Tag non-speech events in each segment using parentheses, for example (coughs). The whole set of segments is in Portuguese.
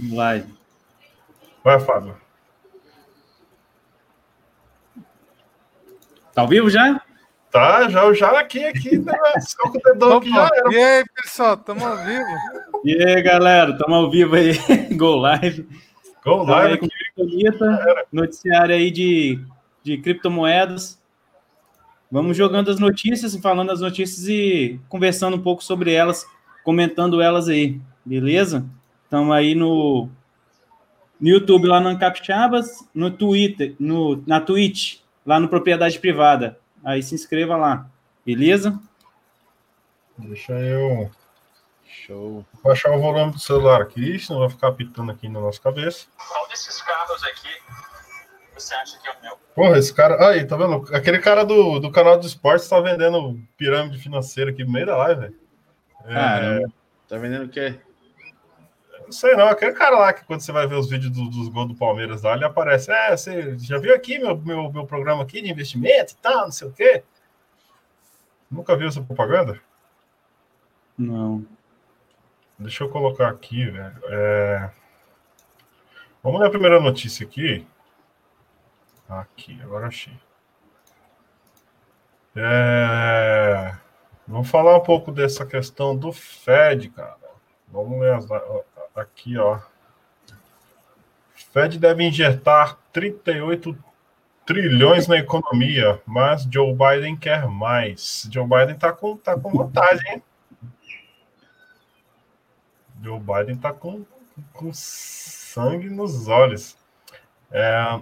Live. Vai, Fábio. Tá ao vivo já? Tá, já, já aqui, aqui, né? Só com o dedão aqui já era. E aí, pessoal, tamo ao vivo? E aí, galera, tamo ao vivo aí, (laughs) Go Live. Go Live. Com noticiário aí de, de criptomoedas. Vamos jogando as notícias, falando as notícias e conversando um pouco sobre elas, comentando elas aí, beleza? Estamos aí no, no YouTube, lá no Capixabas, no Twitter, no, na Twitch, lá no Propriedade Privada. Aí se inscreva lá, beleza? Deixa eu. Show. Vou baixar o volume do celular aqui, senão vai ficar pitando aqui na nossa cabeça. Qual desses carros aqui você acha que é o meu? Porra, esse cara. Aí, tá vendo? Aquele cara do, do canal do esporte tá vendendo pirâmide financeira aqui no meio da live, velho. É... tá vendendo o quê? Não sei não, aquele cara lá que quando você vai ver os vídeos do, dos gols do Palmeiras lá, ele aparece. É, você já viu aqui meu, meu, meu programa aqui de investimento e tal, não sei o quê? Nunca viu essa propaganda? Não. Deixa eu colocar aqui, velho. É... Vamos ler a primeira notícia aqui. Aqui, agora achei. É... Vamos falar um pouco dessa questão do Fed, cara. Vamos ler as, aqui, ó. Fed deve injetar 38 trilhões na economia, mas Joe Biden quer mais. Joe Biden tá com, tá com vantagem, hein? Joe Biden tá com, com sangue nos olhos. É,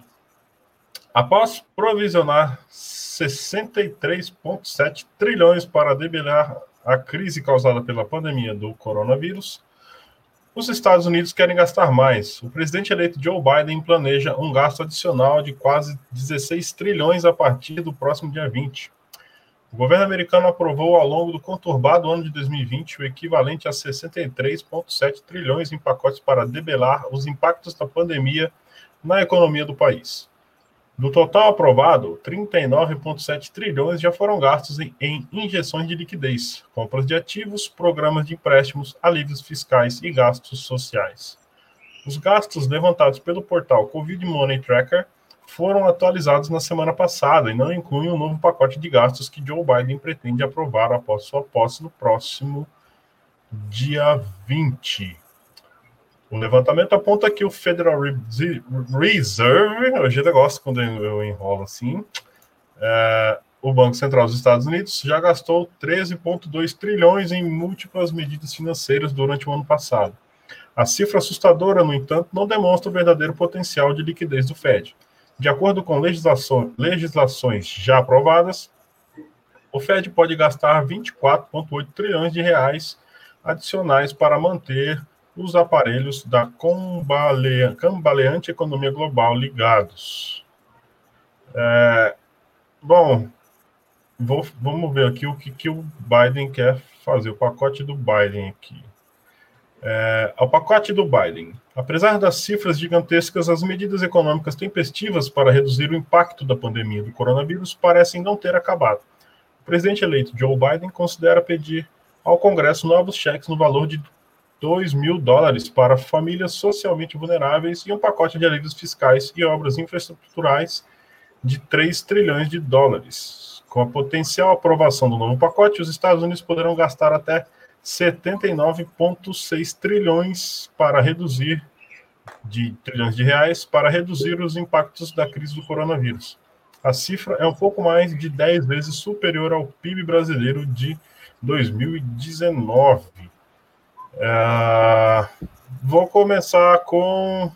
após provisionar 63,7 trilhões para debelar a crise causada pela pandemia do coronavírus, os Estados Unidos querem gastar mais. O presidente eleito Joe Biden planeja um gasto adicional de quase 16 trilhões a partir do próximo dia 20. O governo americano aprovou ao longo do conturbado ano de 2020 o equivalente a 63,7 trilhões em pacotes para debelar os impactos da pandemia na economia do país. Do total aprovado, 39,7 trilhões já foram gastos em, em, injeções de liquidez, compras de ativos, programas de empréstimos, alívios fiscais e gastos sociais. Os gastos levantados pelo portal Covid Money Tracker foram atualizados na semana passada e não incluem o novo pacote de gastos que Joe Biden pretende aprovar após sua posse no próximo dia 20. O levantamento aponta que o Federal Reserve, hoje eu gosto quando eu enrolo assim, é, o Banco Central dos Estados Unidos já gastou 13,2 trilhões em múltiplas medidas financeiras durante o ano passado. A cifra assustadora, no entanto, não demonstra o verdadeiro potencial de liquidez do Fed. De acordo com legislações já aprovadas, o Fed pode gastar 24,8 trilhões de reais adicionais para manter os aparelhos da cambaleante economia global ligados. É, bom, vou, vamos ver aqui o que, que o Biden quer fazer, o pacote do Biden aqui. É, o pacote do Biden. Apesar das cifras gigantescas, as medidas econômicas tempestivas para reduzir o impacto da pandemia do coronavírus parecem não ter acabado. O presidente eleito Joe Biden considera pedir ao Congresso novos cheques no valor de 2 mil dólares para famílias socialmente vulneráveis e um pacote de alívios fiscais e obras infraestruturais de 3 trilhões de dólares. Com a potencial aprovação do novo pacote, os Estados Unidos poderão gastar até 79,6 trilhões para reduzir de trilhões de reais para reduzir os impactos da crise do coronavírus. A cifra é um pouco mais de 10 vezes superior ao PIB brasileiro de 2019. É, vou começar com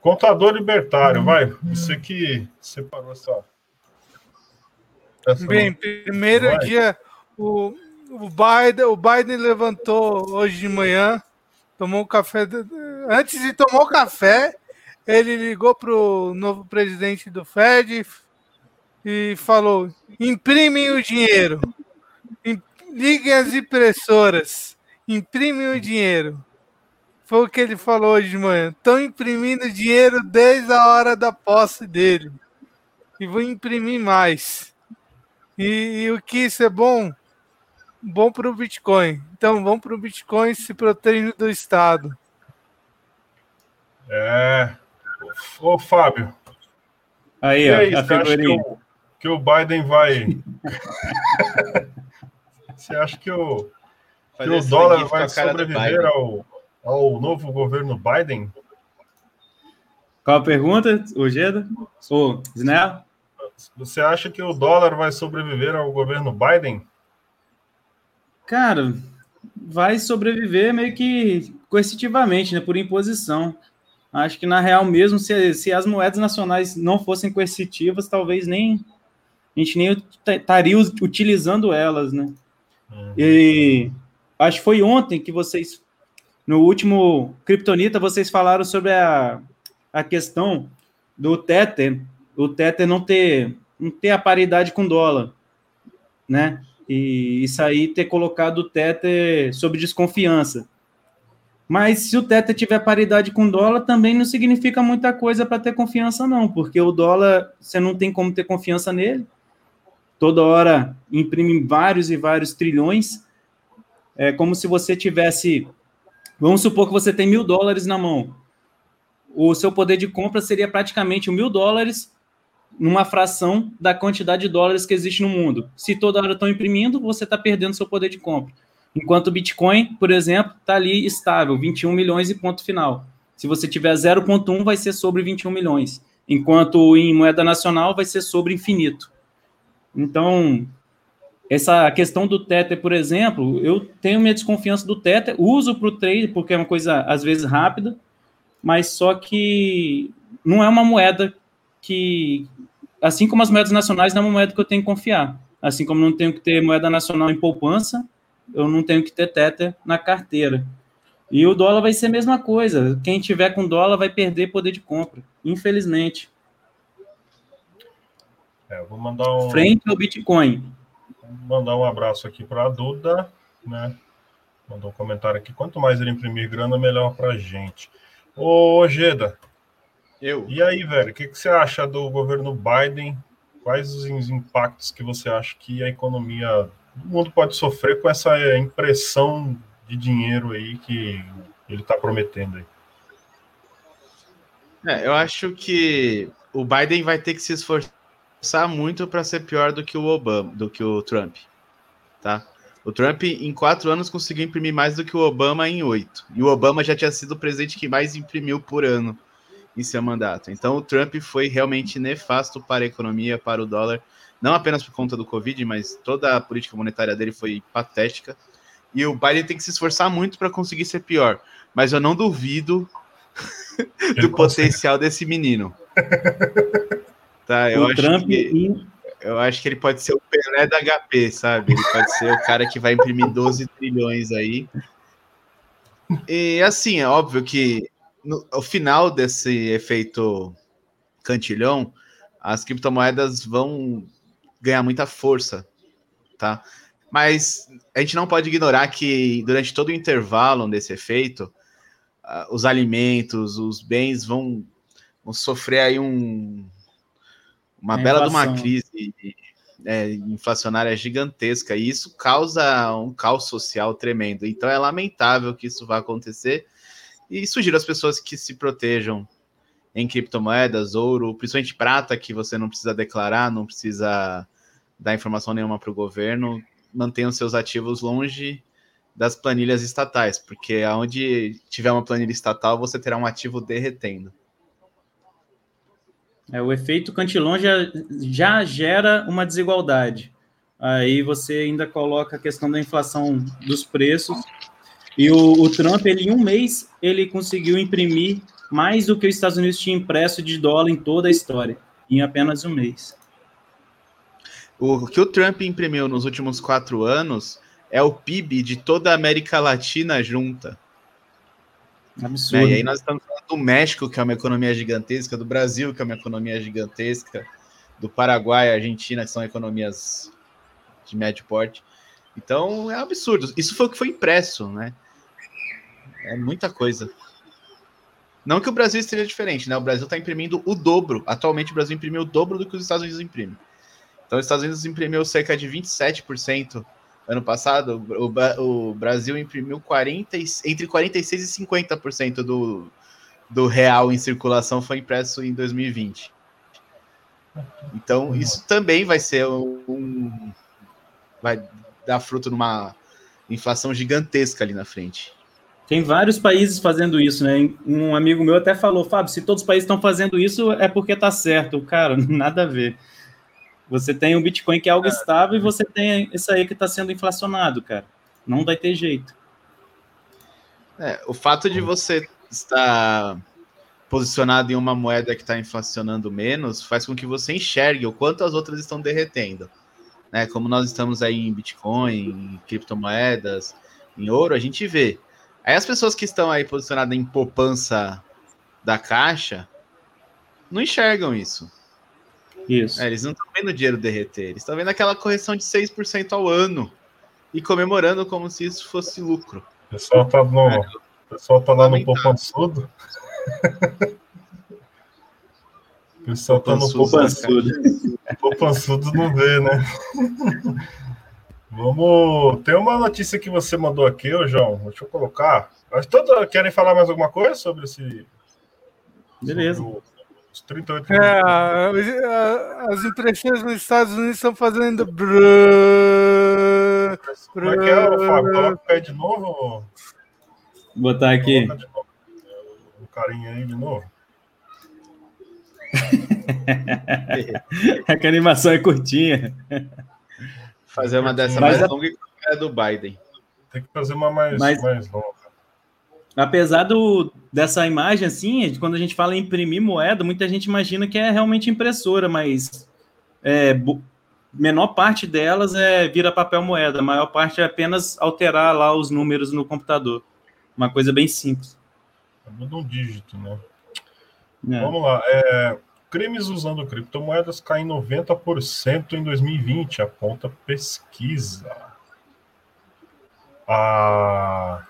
contador libertário, vai. Você que separou essa. essa Bem, primeiro vai. dia o, o Biden, o Biden levantou hoje de manhã, tomou um café. Antes de tomar o café, ele ligou para o novo presidente do Fed e falou: imprimem o dinheiro, liguem as impressoras imprime o dinheiro. Foi o que ele falou hoje de manhã. Estão imprimindo dinheiro desde a hora da posse dele. E vou imprimir mais. E, e o que isso é bom? Bom para o Bitcoin. Então, vamos para o Bitcoin se protege do Estado. É. Ô, Fábio. Aí, ó, aí, a figurinha. Que o, que o Biden vai. (laughs) você acha que o, que o dólar vai sobreviver ao, ao novo governo Biden? Qual a pergunta, Ojeda? Ou Snell? Você acha que o dólar vai sobreviver ao governo Biden? Cara, vai sobreviver meio que coercitivamente, né, por imposição. Acho que na real mesmo, se, se as moedas nacionais não fossem coercitivas, talvez nem a gente nem estaria utilizando elas, né? Uhum. E acho que foi ontem que vocês, no último Kryptonita, vocês falaram sobre a, a questão do Tether, o Tether não ter, não ter a paridade com dólar, né? E isso aí ter colocado o Tether sob desconfiança. Mas se o Tether tiver paridade com dólar, também não significa muita coisa para ter confiança, não, porque o dólar, você não tem como ter confiança nele. Toda hora imprime vários e vários trilhões. É como se você tivesse. Vamos supor que você tem mil dólares na mão. O seu poder de compra seria praticamente mil dólares numa fração da quantidade de dólares que existe no mundo. Se toda hora estão imprimindo, você está perdendo seu poder de compra. Enquanto o Bitcoin, por exemplo, está ali estável, 21 milhões e ponto final. Se você tiver 0,1, vai ser sobre 21 milhões. Enquanto em moeda nacional vai ser sobre infinito. Então, essa questão do Tether, por exemplo, eu tenho minha desconfiança do Tether, uso para o trade, porque é uma coisa, às vezes, rápida, mas só que não é uma moeda que, assim como as moedas nacionais, não é uma moeda que eu tenho que confiar. Assim como não tenho que ter moeda nacional em poupança, eu não tenho que ter Tether na carteira. E o dólar vai ser a mesma coisa. Quem tiver com dólar vai perder poder de compra, infelizmente. É, um. Frente ao Bitcoin. Mandar um abraço aqui para a Duda, né? Mandou um comentário aqui. Quanto mais ele imprimir grana, melhor para a gente. Ô, Geda. Eu. E aí, velho, o que, que você acha do governo Biden? Quais os impactos que você acha que a economia do mundo pode sofrer com essa impressão de dinheiro aí que ele está prometendo aí? É, eu acho que o Biden vai ter que se esforçar muito para ser pior do que o Obama, do que o Trump, tá? O Trump em quatro anos conseguiu imprimir mais do que o Obama em oito, e o Obama já tinha sido o presidente que mais imprimiu por ano em seu mandato. Então o Trump foi realmente nefasto para a economia, para o dólar não apenas por conta do Covid, mas toda a política monetária dele foi patética. E o Biden tem que se esforçar muito para conseguir ser pior. Mas eu não duvido (laughs) do potencial desse menino. (laughs) Tá, eu o acho Trump que, eu acho que ele pode ser o Pelé da HP, sabe? Ele pode ser o cara que vai imprimir 12 (laughs) trilhões aí. E assim, é óbvio que no, ao final desse efeito cantilhão, as criptomoedas vão ganhar muita força, tá? Mas a gente não pode ignorar que durante todo o intervalo desse efeito, uh, os alimentos, os bens vão, vão sofrer aí um, uma bela de uma crise é, inflacionária gigantesca e isso causa um caos social tremendo. Então é lamentável que isso vá acontecer e sugiro às pessoas que se protejam em criptomoedas, ouro, principalmente prata, que você não precisa declarar, não precisa dar informação nenhuma para o governo, mantenham seus ativos longe das planilhas estatais, porque aonde tiver uma planilha estatal, você terá um ativo derretendo. É, o efeito cantilão já, já gera uma desigualdade. Aí você ainda coloca a questão da inflação dos preços. E o, o Trump, ele, em um mês, ele conseguiu imprimir mais do que os Estados Unidos tinha impresso de dólar em toda a história, em apenas um mês. O que o Trump imprimiu nos últimos quatro anos é o PIB de toda a América Latina junta. Absurdo. Né? E aí nós estamos falando do México, que é uma economia gigantesca, do Brasil, que é uma economia gigantesca, do Paraguai, Argentina, que são economias de médio porte. Então é um absurdo. Isso foi o que foi impresso, né? É muita coisa. Não que o Brasil esteja diferente, né? O Brasil está imprimindo o dobro. Atualmente o Brasil imprimiu o dobro do que os Estados Unidos imprimem. Então, os Estados Unidos imprimiu cerca de 27% ano passado. O, o Brasil imprimiu 40, entre 46% e 50% do, do real em circulação foi impresso em 2020. Então, isso também vai ser um. Vai dar fruto numa inflação gigantesca ali na frente. Tem vários países fazendo isso, né? Um amigo meu até falou, Fábio, se todos os países estão fazendo isso, é porque tá certo. Cara, (laughs) nada a ver. Você tem o Bitcoin que é algo estável e você tem isso aí que está sendo inflacionado, cara. Não vai ter jeito. É, o fato de você estar posicionado em uma moeda que está inflacionando menos faz com que você enxergue o quanto as outras estão derretendo. Né? Como nós estamos aí em Bitcoin, em criptomoedas, em ouro, a gente vê. Aí as pessoas que estão aí posicionadas em poupança da caixa não enxergam isso. Isso. É, eles não estão vendo o dinheiro derreter, eles estão vendo aquela correção de 6% ao ano e comemorando como se isso fosse lucro. O pessoal tá, no, é, o pessoal tá lá no poupançudo. (laughs) o pessoal tá no poupançudo. poupançudo não vê, né? (laughs) Vamos. Tem uma notícia que você mandou aqui, ô João. Deixa eu colocar. Mas todos querem falar mais alguma coisa sobre esse. Beleza. Sobre o os 38 é, as impressões nos Estados Unidos estão fazendo. Como é que é, Fábio? Coloca o pé de novo. Vou botar aqui. O carinha aí de novo. (laughs) é que a animação é curtinha. Fazer uma dessa mais longa que a do Biden. Tem que fazer uma mais, Mas... mais longa apesar do, dessa imagem, assim, quando a gente fala em imprimir moeda, muita gente imagina que é realmente impressora, mas é, menor parte delas é vira papel moeda, a maior parte é apenas alterar lá os números no computador. Uma coisa bem simples. Muda um dígito, né? É. Vamos lá. É, crimes usando criptomoedas caem 90% em 2020, aponta pesquisa. A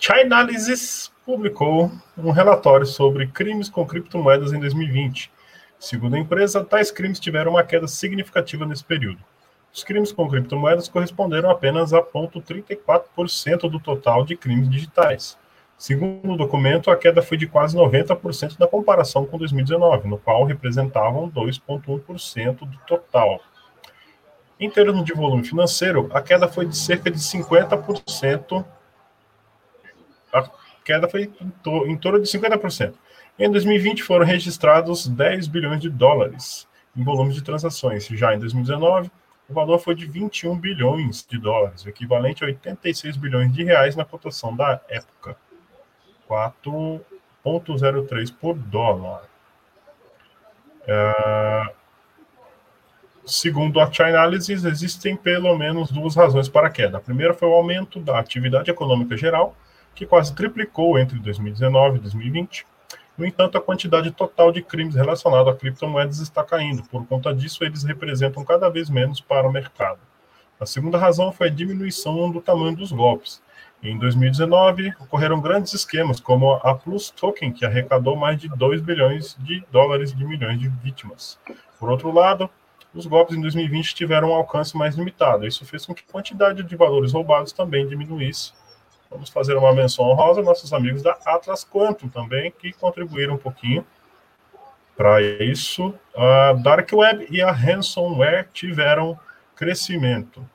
Chainalysis publicou um relatório sobre crimes com criptomoedas em 2020. Segundo a empresa, tais crimes tiveram uma queda significativa nesse período. Os crimes com criptomoedas corresponderam apenas a 0,34% do total de crimes digitais. Segundo o documento, a queda foi de quase 90% na comparação com 2019, no qual representavam 2,1% do total. Em termos de volume financeiro, a queda foi de cerca de 50% a queda foi em, to em torno de 50%. Em 2020 foram registrados 10 bilhões de dólares em volume de transações. Já em 2019, o valor foi de 21 bilhões de dólares, o equivalente a 86 bilhões de reais na cotação da época. 4,03 por dólar. É... Segundo a Chainalysis, existem pelo menos duas razões para a queda. A primeira foi o aumento da atividade econômica geral, que quase triplicou entre 2019 e 2020. No entanto, a quantidade total de crimes relacionados a criptomoedas está caindo. Por conta disso, eles representam cada vez menos para o mercado. A segunda razão foi a diminuição do tamanho dos golpes. Em 2019, ocorreram grandes esquemas, como a Plus Token, que arrecadou mais de 2 bilhões de dólares de milhões de vítimas. Por outro lado, os golpes em 2020 tiveram um alcance mais limitado. Isso fez com que a quantidade de valores roubados também diminuísse Vamos fazer uma menção honrosa nossos amigos da Atlas Quantum também, que contribuíram um pouquinho para isso. A Dark Web e a Ransomware tiveram crescimento.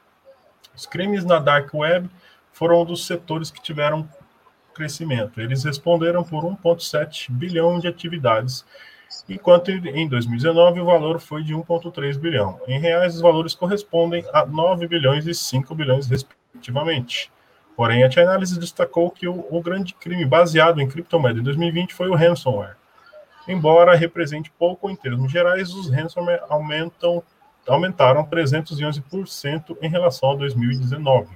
Os crimes na Dark Web foram um dos setores que tiveram crescimento. Eles responderam por 1,7 bilhão de atividades, enquanto em 2019 o valor foi de 1,3 bilhão. Em reais, os valores correspondem a 9 bilhões e 5 bilhões, respectivamente. Porém, a Chainalysis destacou que o, o, grande crime baseado em criptomoeda em 2020 foi o ransomware. Embora represente pouco em termos gerais, os ransomware aumentam, aumentaram 311% em relação a 2019.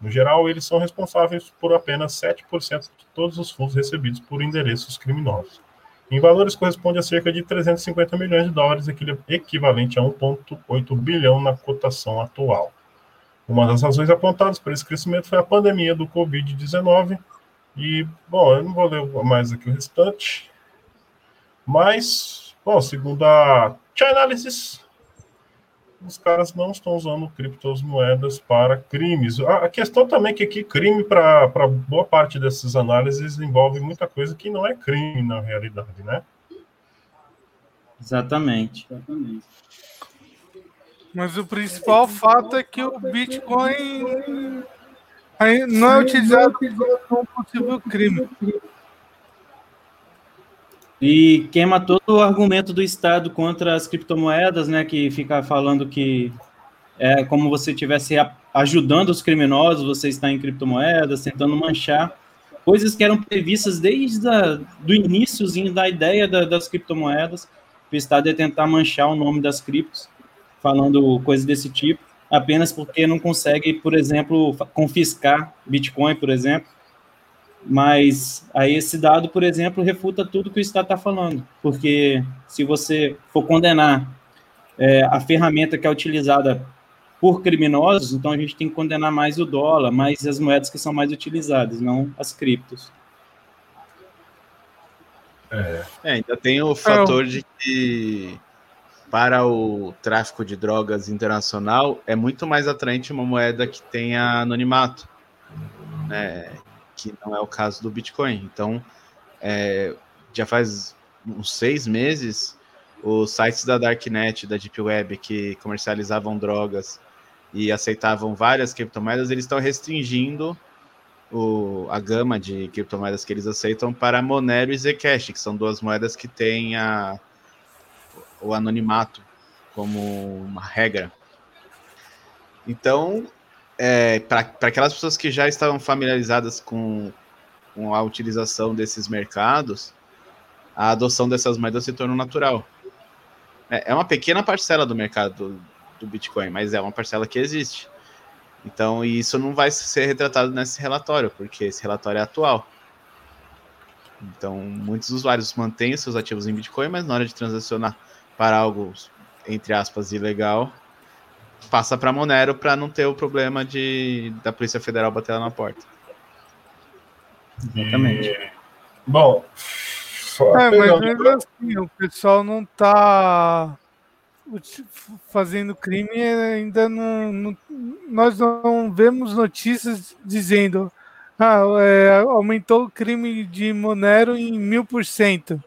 No geral, eles são responsáveis por apenas 7% de todos os fundos recebidos por endereços criminosos. Em valores, corresponde a cerca de 350 milhões de dólares, equivalente a 1,8 bilhão na cotação atual. Uma das razões apontadas para esse crescimento foi a pandemia do Covid-19. E, bom, eu não vou ler mais aqui o restante. Mas, bom, segundo a Chainalysis, os caras não estão usando criptomoedas para crimes. A questão também é que aqui crime para boa parte dessas análises envolve muita coisa que não é crime na realidade, né? Exatamente. Exatamente. Mas o principal fato é que o Bitcoin não é utilizado como possível crime. E queima todo o argumento do Estado contra as criptomoedas, né? Que fica falando que é como você estivesse ajudando os criminosos, você está em criptomoedas, tentando manchar coisas que eram previstas desde o do iníciozinho da ideia da, das criptomoedas. O Estado ia tentar manchar o nome das criptos, falando coisas desse tipo, apenas porque não consegue, por exemplo, confiscar Bitcoin, por exemplo, mas aí esse dado, por exemplo, refuta tudo que o Estado está falando, porque se você for condenar é, a ferramenta que é utilizada por criminosos, então a gente tem que condenar mais o dólar, mais as moedas que são mais utilizadas, não as criptos. É, é ainda tem o fator de que para o tráfico de drogas internacional é muito mais atraente uma moeda que tenha anonimato. Né? que não é o caso do Bitcoin. Então, é, já faz uns seis meses, os sites da Darknet, da Deep Web, que comercializavam drogas e aceitavam várias criptomoedas, eles estão restringindo o, a gama de criptomoedas que eles aceitam para Monero e Zcash, que são duas moedas que têm a, o anonimato como uma regra. Então, é, para aquelas pessoas que já estavam familiarizadas com, com, a utilização desses mercados, a adoção dessas moedas se torna natural. É, é uma pequena parcela do mercado do, do, Bitcoin, mas é uma parcela que existe. Então, isso não vai ser retratado nesse relatório, porque esse relatório é atual. Então, muitos usuários mantêm seus ativos em Bitcoin, mas na hora de transacionar para algo, entre aspas, ilegal, passa para Monero para não ter o problema de da Polícia Federal bater lá na porta. Exatamente. E... Bom, é, mas mesmo assim, o pessoal não está fazendo crime ainda não, não, nós não vemos notícias dizendo ah, é, aumentou o crime de Monero em mil por cento.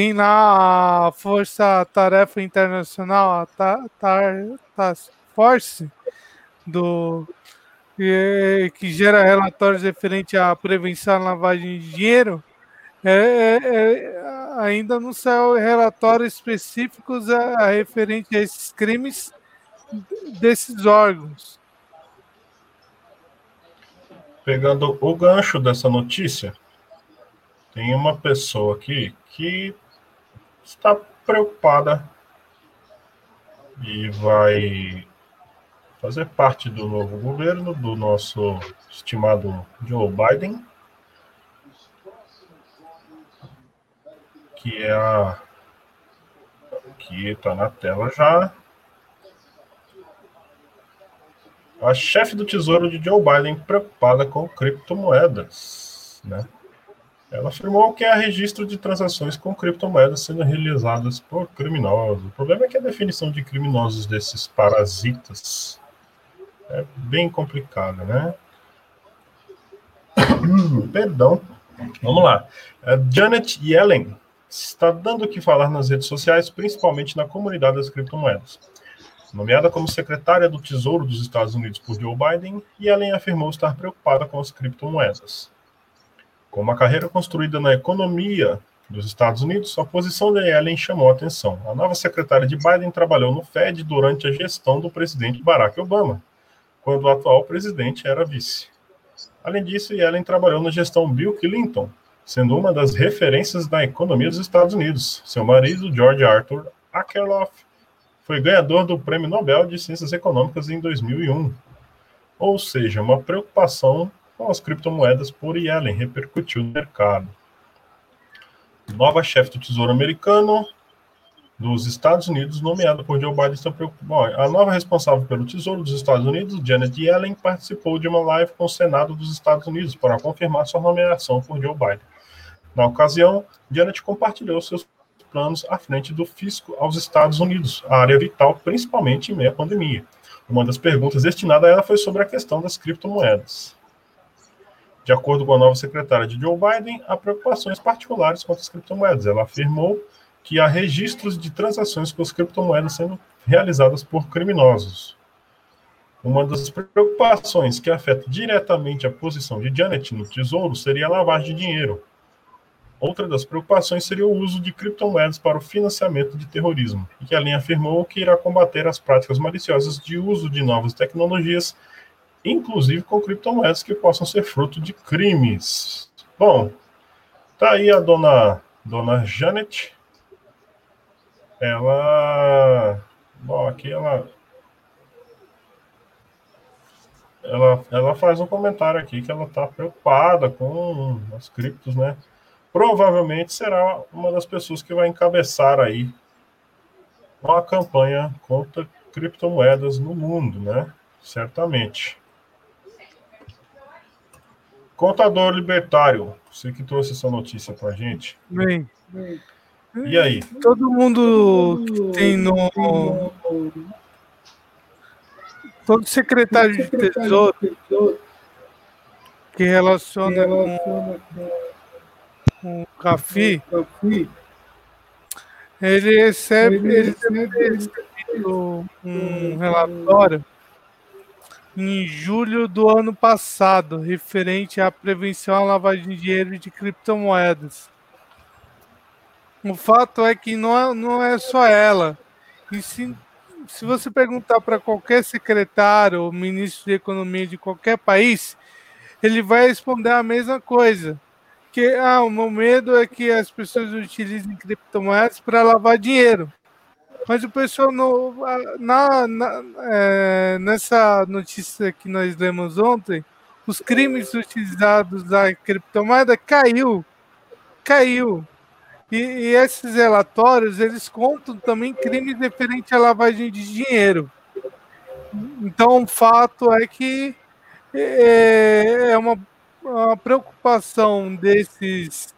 Tem lá a Força Tarefa Internacional, a Task Force, do, que, que, gera relatórios referentes à prevenção à lavagem de dinheiro, é, é, é, ainda não saiu relatórios específicos a, a referente a esses crimes desses órgãos. Pegando o gancho dessa notícia, tem uma pessoa aqui que está preocupada e vai fazer parte do novo governo, do nosso estimado Joe Biden, que é a que está na tela já. A chefe do Tesouro de Joe Biden preocupada com criptomoedas, né? Ela afirmou que há registro de transações com criptomoedas sendo realizadas por criminosos. O problema é que a definição de criminosos desses parasitas é bem complicada, né? (coughs) Perdão. Vamos lá. A Janet Yellen está dando o que falar nas redes sociais, principalmente na comunidade das criptomoedas. Nomeada como secretária do Tesouro dos Estados Unidos por Joe Biden, Yellen afirmou estar preocupada com as criptomoedas. Com uma carreira construída na economia dos Estados Unidos, a posição de Yellen chamou a atenção. A nova secretária de Biden trabalhou no Fed durante a gestão do presidente Barack Obama, quando o atual presidente era vice. Além disso, Yellen trabalhou na gestão Bill Clinton, sendo uma das referências da economia dos Estados Unidos. Seu marido, George Arthur Akerlof, foi ganhador do Prêmio Nobel de Ciências Econômicas em 2001. Ou seja, uma preocupação com as criptomoedas por Yellen repercutiu no mercado. Nova chefe do Tesouro Americano dos Estados Unidos, nomeada por Joe Biden, está preocupada. A nova responsável pelo Tesouro dos Estados Unidos, Janet Yellen, participou de uma live com o Senado dos Estados Unidos para confirmar sua nomeação por Joe Biden. Na ocasião, Janet compartilhou seus planos à frente do fisco aos Estados Unidos, a área vital, principalmente em meio à pandemia. Uma das perguntas destinada a ela foi sobre a questão das criptomoedas. De acordo com a nova secretária de Joe Biden, há preocupações particulares quanto às criptomoedas. Ela afirmou que há registros de transações com as criptomoedas sendo realizadas por criminosos. Uma das preocupações que afeta diretamente a posição de Janet no tesouro seria a lavagem de dinheiro. Outra das preocupações seria o uso de criptomoedas para o financiamento de terrorismo, e que a linha afirmou que irá combater as práticas maliciosas de uso de novas tecnologias, inclusive com criptomoedas que possam ser fruto de crimes. Bom, tá aí a dona, dona Janet. Ela. Bom, aqui ela ela, ela faz um comentário aqui que ela está preocupada com as criptos, né? Provavelmente será uma das pessoas que vai encabeçar aí uma campanha contra criptomoedas no mundo, né? Certamente. Contador libertário, você que trouxe essa notícia para gente. Bem. E aí? Todo mundo que tem no todo secretário de Tesouro que relaciona com, com o CAFI, ele recebe, ele recebe um relatório em julho do ano passado, referente à prevenção à lavagem de dinheiro de criptomoedas. O fato é que não é, não é só ela, e sim se você perguntar para qualquer secretário ou ministro de economia de qualquer país, ele vai responder a mesma coisa. Que ah, o meu medo é que as pessoas utilizem criptomoedas para lavar dinheiro. Mas o pessoal no, na, na é, nessa notícia que nós lemos ontem, os crimes utilizados da criptomoeda caiu, caiu. E, e, esses relatórios, eles contam também crimes referentes à lavagem de dinheiro. Então, o fato é que é, é uma, uma, preocupação desses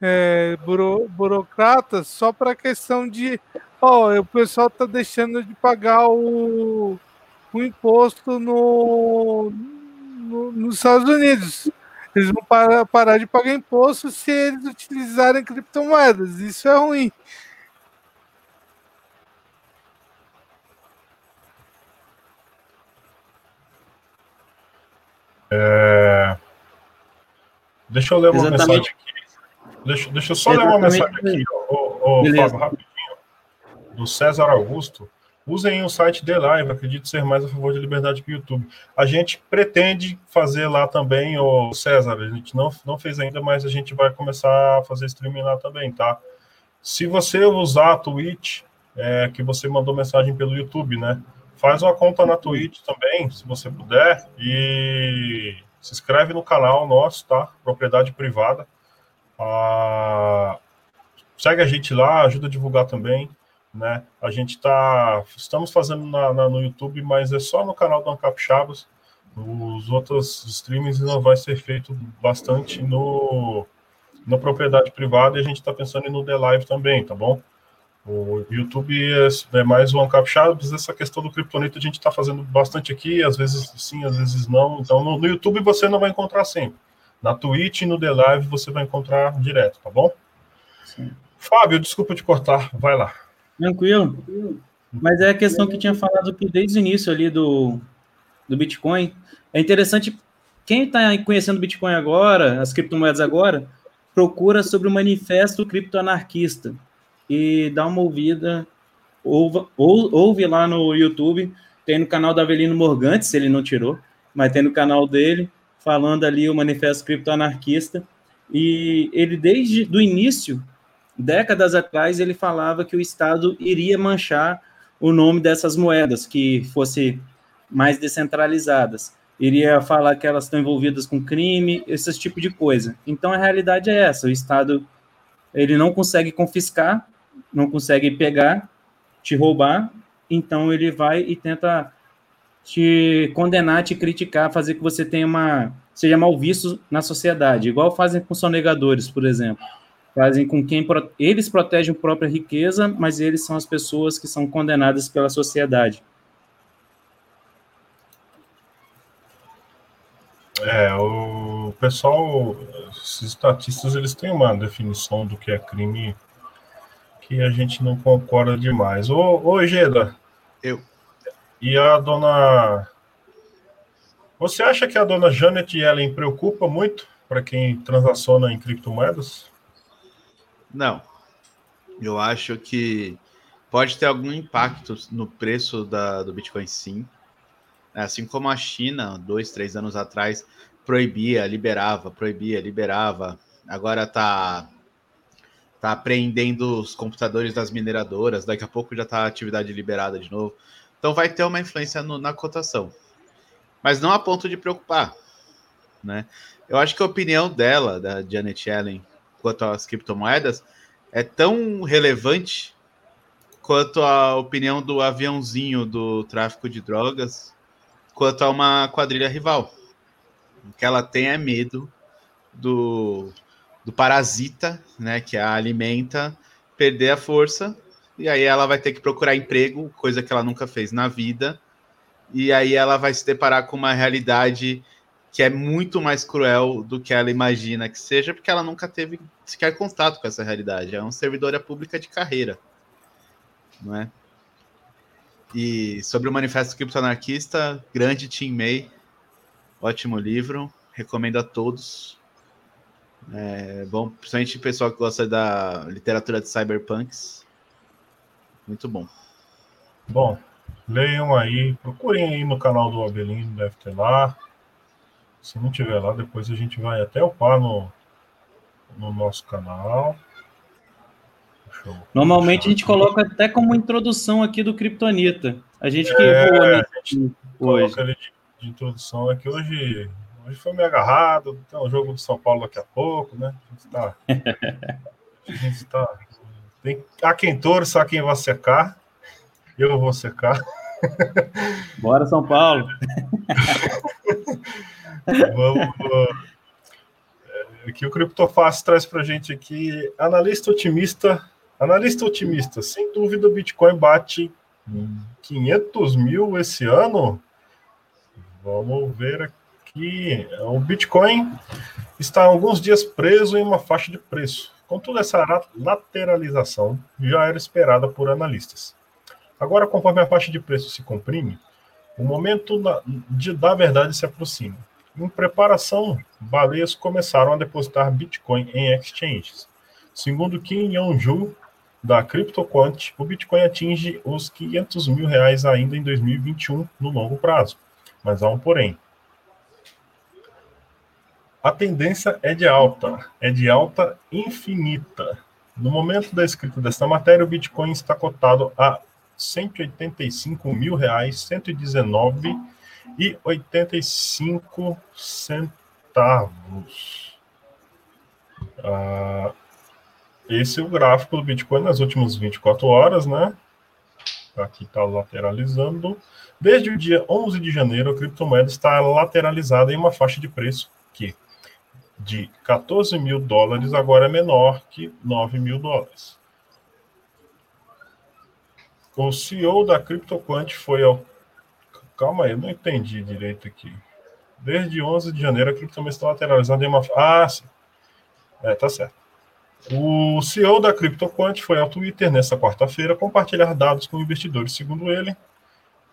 é, buro, burocratas só para a questão de ó, oh, o pessoal está deixando de pagar o, o imposto no, no, nos Estados Unidos. Eles vão parar, parar de pagar imposto se eles utilizarem criptomoedas. Isso é ruim. É... Deixa eu ler uma Exatamente. mensagem aqui. Deixa, deixa eu só Exatamente. ler uma mensagem aqui, ô, ô, Fábio, rapidinho. Do César Augusto. Usem o site The Live, acredito ser mais a favor de liberdade que o YouTube. A gente pretende fazer lá também, o César, a gente não, não fez ainda, mas a gente vai começar a fazer streaming lá também, tá? Se você usar a Twitch, é, que você mandou mensagem pelo YouTube, né? Faz uma conta na Twitch também, se você puder, e se inscreve no canal nosso, tá? Propriedade privada. Ah, segue a gente lá, ajuda a divulgar também né? A gente tá, estamos fazendo na, na, no YouTube, mas é só no canal do Ancap Chaves. Os outros streamings não vai ser feito bastante no na propriedade privada e a gente está pensando em no The Live também, tá bom? O YouTube é, é mais o Ancap Chaves, essa questão do Kryptonito a gente está fazendo bastante aqui, às vezes sim, às vezes não. Então no, no YouTube você não vai encontrar sempre. Na Twitch e no The Live você vai encontrar direto, tá bom? Sim. Fábio, desculpa te cortar, vai lá. Tranquilo. Mas é a questão que tinha falado que desde o início ali do, do Bitcoin. É interessante, quem está conhecendo o Bitcoin agora, as criptomoedas agora, procura sobre o manifesto criptoanarquista e dá uma ouvida, ouve, ouve lá no YouTube, tem no canal da Avelino Morgante, se ele não tirou, mas tem no canal dele, falando ali o manifesto criptoanarquista, e ele desde do início décadas atrás ele falava que o Estado iria manchar o nome dessas moedas, que fosse mais descentralizadas. Iria falar que elas estão envolvidas com crime, esse tipo de coisa. Então a realidade é essa: o Estado ele não consegue confiscar, não consegue pegar, te roubar, então ele vai e tenta te condenar, te criticar, fazer que você tenha uma seja mal visto na sociedade, igual fazem com sonegadores, por exemplo fazem com que eles protegem a própria riqueza, mas eles são as pessoas que são condenadas pela sociedade. É, o pessoal, os estatistas, eles têm uma definição do que é crime que a gente não concorda demais. Ô, ô Geda. Eu. E a dona. Você acha que a dona Janet Yellen preocupa muito para quem transaciona em criptomoedas? Não. Eu acho que pode ter algum impacto no preço da, do Bitcoin, sim. Assim como a China, dois, três anos atrás, proibia, liberava, proibia, liberava. Agora está tá apreendendo os computadores das mineradoras. Daqui a pouco já está a atividade liberada de novo. Então vai ter uma influência no, na cotação. Mas não a ponto de preocupar. Né? Eu acho que a opinião dela, da Janet Yellen, quanto às criptomoedas, é tão relevante quanto a opinião do aviãozinho do tráfico de drogas, quanto a uma quadrilha rival. O que ela tem é medo do, do parasita, né, que a alimenta, perder a força, e aí ela vai ter que procurar emprego, coisa que ela nunca fez na vida, e aí ela vai se deparar com uma realidade que é muito mais cruel do que ela imagina que seja, porque ela nunca teve sequer contato com essa realidade. É uma servidora pública de carreira, não é? E sobre o Manifesto Criptoanarquista, grande Tim May, ótimo livro, recomendo a todos. É bom, principalmente o pessoal que gosta da literatura de cyberpunks. Muito bom. Bom, leiam aí, procurem aí no canal do Abelino, deve ter lá. Se não tiver lá, depois a gente vai até upar no, no nosso canal. Normalmente a gente coloca até como introdução aqui do Kryptonita. A gente que é, voa né, hoje. Coloca ele de, de, introdução é que hoje, hoje foi meio agarrado. Tem um jogo do São Paulo daqui a pouco, né? A gente está. a gente tá. Tem, há quem torça, há quem vai secar. Eu vou secar. Bora, São Paulo! (laughs) Vamos. É, que o Criptofácil traz para a gente aqui. Analista otimista. Analista otimista. Sem dúvida, o Bitcoin bate 500 mil esse ano. Vamos ver aqui. O Bitcoin está alguns dias preso em uma faixa de preço. Contudo, essa lateralização já era esperada por analistas. Agora, conforme a faixa de preço se comprime, o momento de, da verdade se aproxima. Em preparação, baleias começaram a depositar Bitcoin em exchanges. Segundo Kim Yong-ju, da CryptoQuant, o Bitcoin atinge os 500 mil reais ainda em 2021, no longo prazo. Mas há um porém. A tendência é de alta, é de alta infinita. No momento da escrita desta matéria, o Bitcoin está cotado a 185 mil reais, 119 e 85 centavos. Ah, esse é o gráfico do Bitcoin nas últimas 24 horas, né? Aqui está lateralizando. Desde o dia 11 de janeiro, a criptomoeda está lateralizada em uma faixa de preço que de 14 mil dólares agora é menor que 9 mil dólares. O CEO da CryptoQuant foi ao Calma aí, eu não entendi direito aqui. Desde 11 de janeiro, a criptomoeda está lateralizada em uma. Ah, sim. É, tá certo. O CEO da CryptoQuant foi ao Twitter nesta quarta-feira compartilhar dados com investidores. Segundo ele,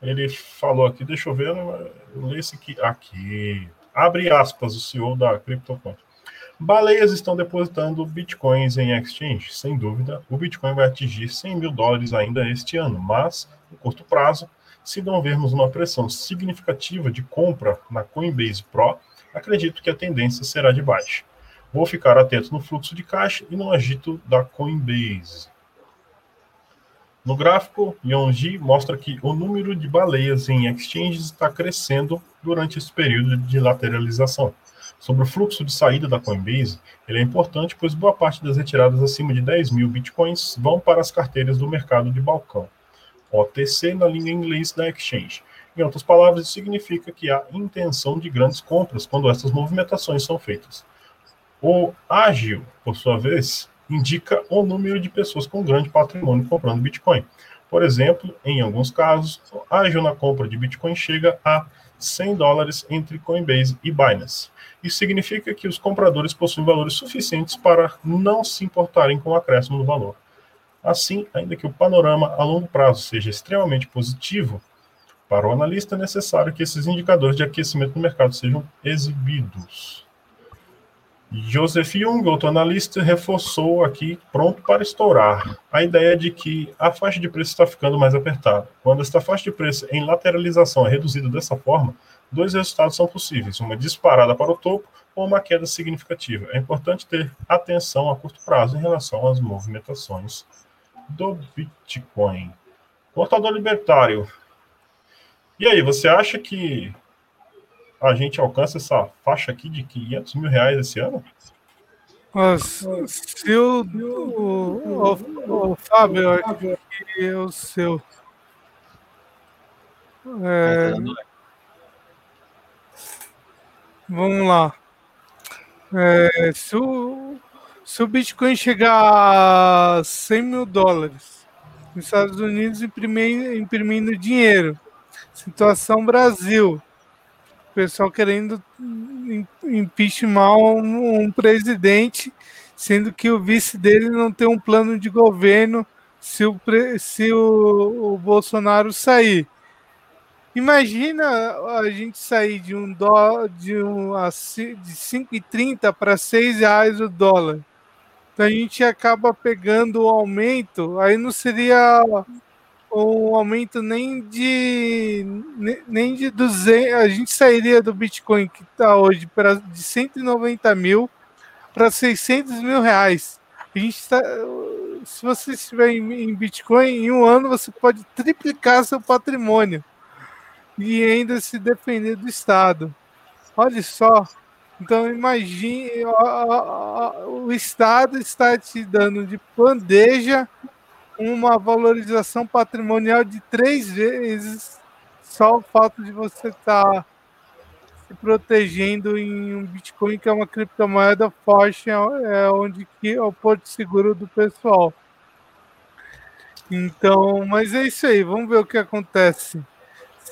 ele falou aqui, deixa eu ver, eu leio esse aqui. Aqui. Abre aspas, o CEO da CryptoQuant. Baleias estão depositando bitcoins em exchange. Sem dúvida, o Bitcoin vai atingir 100 mil dólares ainda este ano, mas, no curto prazo, se não vermos uma pressão significativa de compra na Coinbase Pro, acredito que a tendência será de baixa. Vou ficar atento no fluxo de caixa e no agito da Coinbase. No gráfico, Yonji mostra que o número de baleias em exchanges está crescendo durante esse período de lateralização. Sobre o fluxo de saída da Coinbase, ele é importante, pois boa parte das retiradas acima de 10 mil bitcoins vão para as carteiras do mercado de balcão. OTC na língua inglesa da exchange. Em outras palavras, isso significa que há intenção de grandes compras quando essas movimentações são feitas. O ágil, por sua vez, indica o número de pessoas com grande patrimônio comprando Bitcoin. Por exemplo, em alguns casos, a ágio na compra de Bitcoin chega a 100 dólares entre Coinbase e Binance. Isso significa que os compradores possuem valores suficientes para não se importarem com o acréscimo do valor. Assim, ainda que o panorama a longo prazo seja extremamente positivo, para o analista é necessário que esses indicadores de aquecimento do mercado sejam exibidos. Joseph Jung, outro analista, reforçou aqui, pronto para estourar, a ideia de que a faixa de preço está ficando mais apertada. Quando esta faixa de preço em lateralização é reduzida dessa forma, dois resultados são possíveis: uma disparada para o topo ou uma queda significativa. É importante ter atenção a curto prazo em relação às movimentações do Bitcoin. Portador libertário. E aí, você acha que a gente alcança essa faixa aqui de 500 mil reais esse ano? Mas, se o, o, o, Fábio, que é o seu. É, vamos lá. É, se, o, se o Bitcoin chegar a 100 mil dólares, nos Estados Unidos imprimindo, imprimindo dinheiro, situação Brasil, o pessoal querendo impeachment um, um presidente, sendo que o vice dele não tem um plano de governo se o, se o, o Bolsonaro sair. Imagina a gente sair de um dó de um de 5,30 para 6 reais o dólar. Então a gente acaba pegando o aumento, aí não seria um aumento nem de nem de 200, a gente sairia do Bitcoin que está hoje para de 190 mil para 600 mil reais. A gente está, se você estiver em, em Bitcoin, em um ano você pode triplicar seu patrimônio e ainda se defender do Estado. Olha só. Então imagine o Estado está te dando de bandeja uma valorização patrimonial de três vezes só o fato de você estar tá se protegendo em um Bitcoin, que é uma criptomoeda forte, é, é onde que é o porto seguro do pessoal. Então, mas é isso aí, vamos ver o que acontece.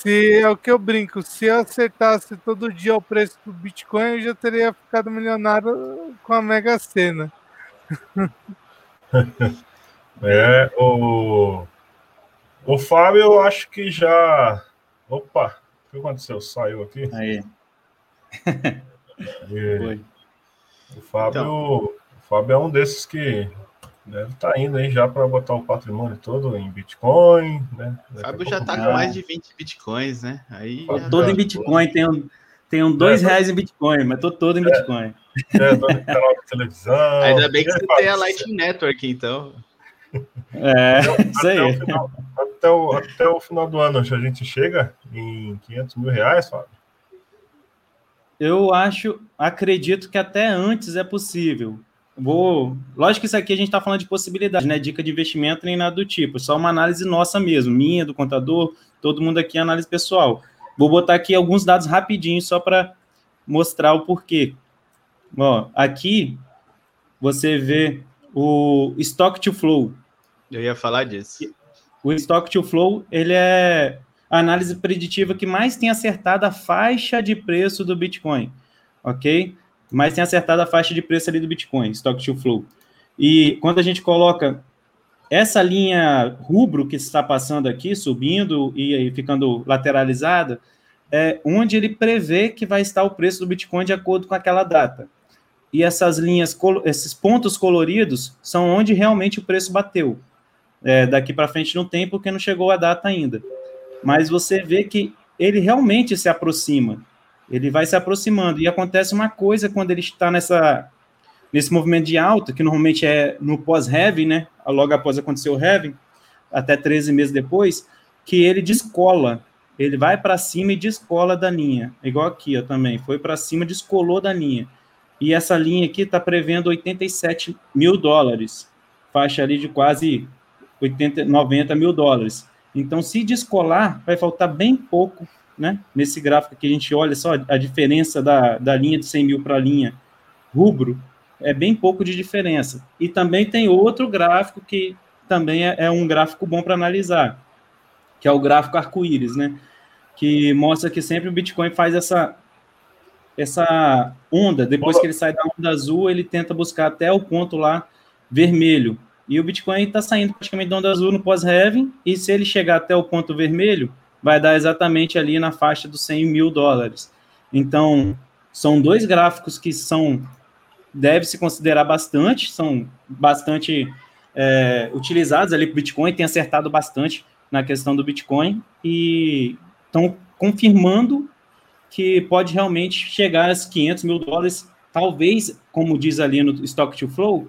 Se é o que eu brinco, se eu acertasse todo dia o preço do Bitcoin, eu já teria ficado milionário com a Mega Sena. (laughs) É, o, o Fábio, eu acho que já. Opa, o que aconteceu? Saiu aqui? Aí. (laughs) E... O Fábio, então. o Fábio é um desses que deve estar tá indo aí já para botar o patrimônio todo em Bitcoin, né? O Fábio já está com mais de 20 Bitcoins, né? Aí tô todo em Bitcoin, tem um, tem um dois é, reais em Bitcoin, mas tô todo em é, Bitcoin. É, dono canal de televisão. Ainda bem que você tem a Lightning Network, então. É, (laughs) isso aí. Até o, final, até, o, até o final do ano, a gente chega em 500 mil reais, Fábio? Eu acho, acredito que até antes é possível. Vou, lógico que isso aqui a gente está falando de possibilidade, né? Dica de investimento nem nada do tipo, só uma análise nossa mesmo, minha, do contador, todo mundo aqui análise pessoal. Vou botar aqui alguns dados rapidinho só para mostrar o porquê. Ó, aqui você vê o stock to flow, eu ia falar disso. O Stock to Flow, ele é a análise preditiva que mais tem acertado a faixa de preço do Bitcoin, ok? Mais tem acertado a faixa de preço ali do Bitcoin, Stock to Flow. E quando a gente coloca essa linha rubro que está passando aqui, subindo e ficando lateralizada, é onde ele prevê que vai estar o preço do Bitcoin de acordo com aquela data. E essas linhas, esses pontos coloridos, são onde realmente o preço bateu. É, daqui para frente não tem, porque não chegou a data ainda. Mas você vê que ele realmente se aproxima. Ele vai se aproximando. E acontece uma coisa quando ele está nessa, nesse movimento de alta, que normalmente é no pós-heavy, né? Logo após acontecer o heavy, até 13 meses depois, que ele descola. Ele vai para cima e descola da linha. Igual aqui ó, também. Foi para cima, descolou da linha. E essa linha aqui está prevendo 87 mil dólares. Faixa ali de quase 80, 90 mil dólares. Então, se descolar, vai faltar bem pouco, né? Nesse gráfico que a gente olha só a diferença da, da linha de 100 mil para a linha rubro, é bem pouco de diferença. E também tem outro gráfico que também é, é um gráfico bom para analisar, que é o gráfico arco-íris, né? Que mostra que sempre o Bitcoin faz essa essa onda, depois que ele sai da onda azul, ele tenta buscar até o ponto lá vermelho. E o Bitcoin está saindo praticamente da onda azul no pós-heaven, e se ele chegar até o ponto vermelho, vai dar exatamente ali na faixa dos 100 mil dólares. Então, são dois gráficos que são deve se considerar bastante, são bastante é, utilizados ali para o Bitcoin, tem acertado bastante na questão do Bitcoin e estão confirmando que pode realmente chegar a 500 mil dólares, talvez, como diz ali no Stock to Flow,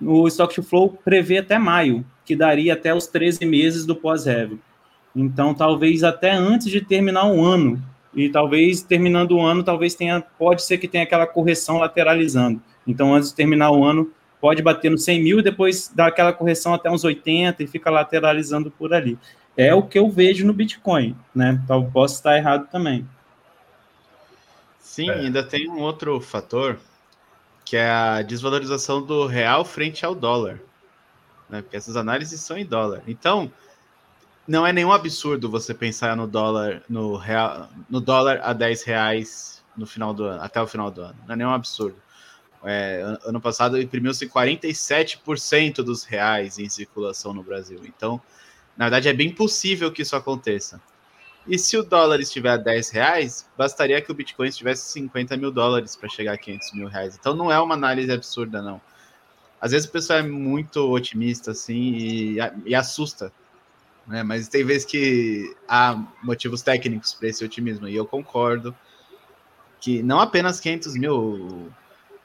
o Stock to Flow prevê até maio, que daria até os 13 meses do pós-heavy. Então, talvez até antes de terminar o ano, e talvez terminando o ano, talvez tenha, pode ser que tenha aquela correção lateralizando. Então, antes de terminar o ano, pode bater no 100 mil e depois dar aquela correção até uns 80 e fica lateralizando por ali. É o que eu vejo no Bitcoin, né? Então, posso estar errado também. Sim, é. ainda tem um outro fator, que é a desvalorização do real frente ao dólar. Né? Porque essas análises são em dólar. Então, não é nenhum absurdo você pensar no dólar, no real, no dólar a 10 reais no final do ano, até o final do ano. Não é nenhum absurdo. É, ano passado imprimiu-se 47% dos reais em circulação no Brasil. Então, na verdade, é bem possível que isso aconteça. E se o dólar estiver a 10 reais, bastaria que o Bitcoin estivesse 50 mil dólares para chegar a 500 mil reais. Então não é uma análise absurda, não. Às vezes o pessoal é muito otimista assim e, e assusta, né? Mas tem vezes que há motivos técnicos para esse otimismo e eu concordo que não apenas 500 mil,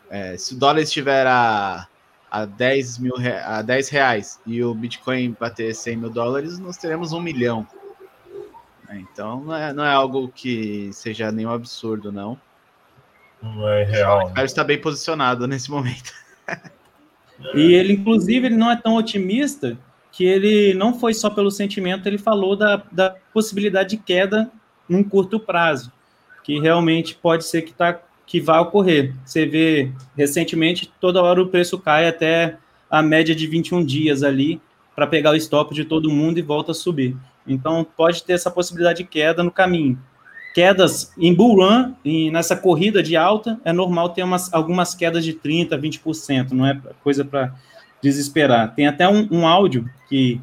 é, se o dólar estiver a, a, 10 mil, a 10 reais e o Bitcoin bater 100 mil dólares, nós teremos um milhão. Então não é, não é algo que seja nenhum absurdo, não. Não é real. O cara está bem posicionado nesse momento. e ele, inclusive, ele não é tão otimista que ele não foi só pelo sentimento, ele falou da, da possibilidade de queda num curto prazo, que realmente pode ser que, tá, que vai ocorrer. Você vê, recentemente, toda hora o preço cai até a média de 21 dias ali, para pegar o stop de todo mundo e volta a subir. Então, pode ter essa possibilidade de queda no caminho. Quedas em bull run, e nessa corrida de alta, é normal ter umas, algumas quedas de 30%, 20%, não é coisa para desesperar. Tem até um, um áudio que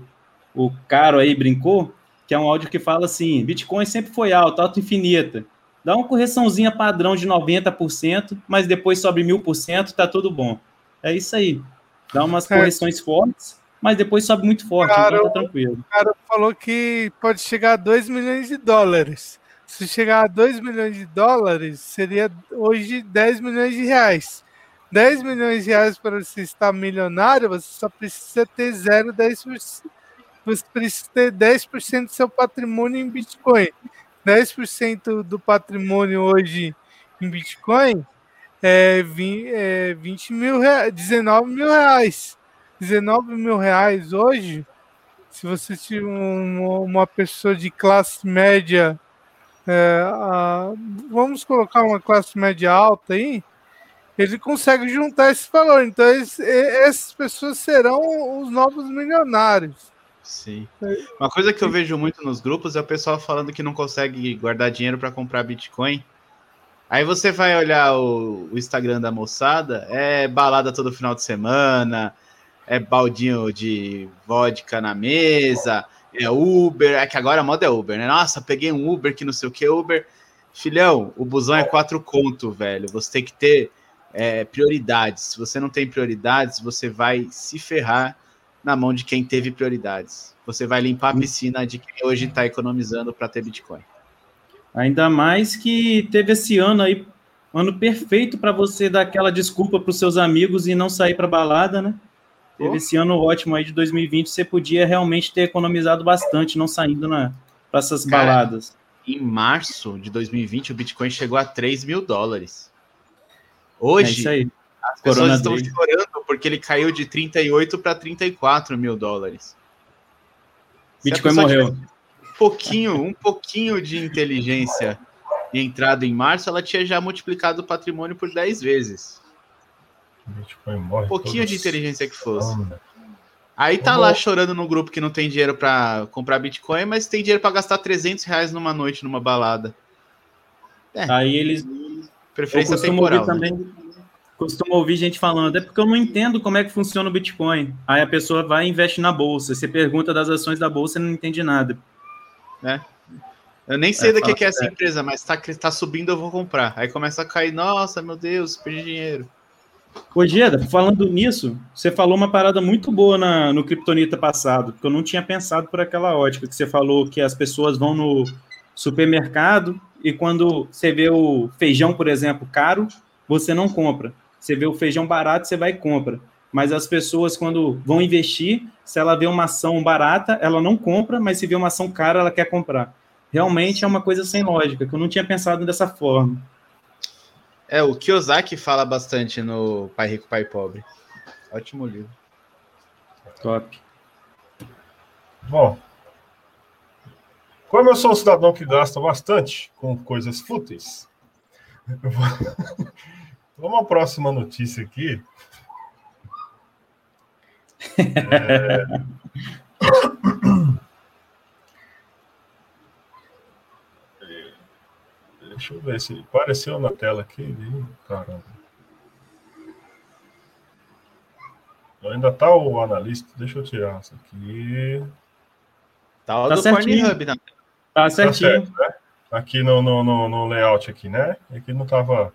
o Caro aí brincou, que é um áudio que fala assim: Bitcoin sempre foi alto, alto infinita. Dá uma correçãozinha padrão de 90%, mas depois sobe 1000%, tá tudo bom. É isso aí. Dá umas é. correções fortes, mas depois sobe muito forte, cara, então tá tranquilo. O cara falou que pode chegar a 2 milhões de dólares. Se chegar a 2 milhões de dólares, seria hoje 10 milhões de reais. 10 milhões de reais para você estar milionário, você só precisa ter 0,10%. Você precisa ter 10% do seu patrimônio em Bitcoin. 10% do patrimônio hoje em Bitcoin é 20, é 20 mil reais, 19 mil reais. 19 mil reais hoje, se você tiver um, uma pessoa de classe média, é, a, vamos colocar uma classe média alta aí, ele consegue juntar esse valor. Então, essas pessoas serão os novos milionários. Sim. Uma coisa que eu vejo muito nos grupos é o pessoal falando que não consegue guardar dinheiro para comprar Bitcoin. Aí você vai olhar o, o, Instagram da moçada, é balada todo final de semana, é baldinho de vodka na mesa, é Uber, é que agora a moda é Uber, né? Nossa, peguei um Uber que não sei o que, Uber. Filhão, o busão é quatro conto, velho. Você tem que ter é, prioridades. Se você não tem prioridades, você vai se ferrar na mão de quem teve prioridades. Você vai limpar a piscina de quem hoje está economizando para ter Bitcoin. Ainda mais que teve esse ano aí, ano perfeito para você dar aquela desculpa para os seus amigos e não sair para balada, né? Teve esse ano ótimo aí de 2020, você podia realmente ter economizado bastante, não saindo para essas Cara, baladas. Em março de 2020, o Bitcoin chegou a 3 mil dólares. Hoje, é as pessoas estão chorando porque ele caiu de 38 para 34 mil dólares. Bitcoin morreu. Um pouquinho, um pouquinho de inteligência e entrada em março, ela tinha já multiplicado o patrimônio por 10 vezes. Bitcoin morre. Um pouquinho de inteligência que fosse. Aí tá lá chorando no grupo que não tem dinheiro para comprar Bitcoin, mas tem dinheiro para gastar 300 reais numa noite numa balada. É. Aí eles. Preferência temporal. Né? Também, costumo ouvir gente falando, é porque eu não entendo como é que funciona o Bitcoin. Aí a pessoa vai e investe na bolsa. Você pergunta das ações da bolsa e não entende nada. Né? Eu nem sei é, do que, que é essa é. empresa, mas tá, tá subindo, eu vou comprar. Aí começa a cair, nossa, meu Deus, perdi dinheiro. Ô, Geda, falando nisso, você falou uma parada muito boa na, no Kryptonita passado, que eu não tinha pensado por aquela ótica, que você falou que as pessoas vão no supermercado e quando você vê o feijão, por exemplo, caro, você não compra. Você vê o feijão barato, você vai e compra. Mas as pessoas, quando vão investir, se ela vê uma ação barata, ela não compra, mas se vê uma ação cara, ela quer comprar. Realmente é uma coisa sem lógica, que eu não tinha pensado dessa forma. É, o Kiyosaki fala bastante no Pai Rico, Pai Pobre. Ótimo livro. Top. Bom, como eu sou um cidadão que gasta bastante com coisas fúteis, (laughs) vamos à próxima notícia aqui. É... (coughs) Deixa eu ver se apareceu na tela aqui. Caramba. Ainda tá o analista. Deixa eu tirar isso aqui. Tá o tá do Pornhub na tela. Tá, tá certinho. Tá certo, né? Aqui no, no, no, no, layout aqui, né? Aqui não tava.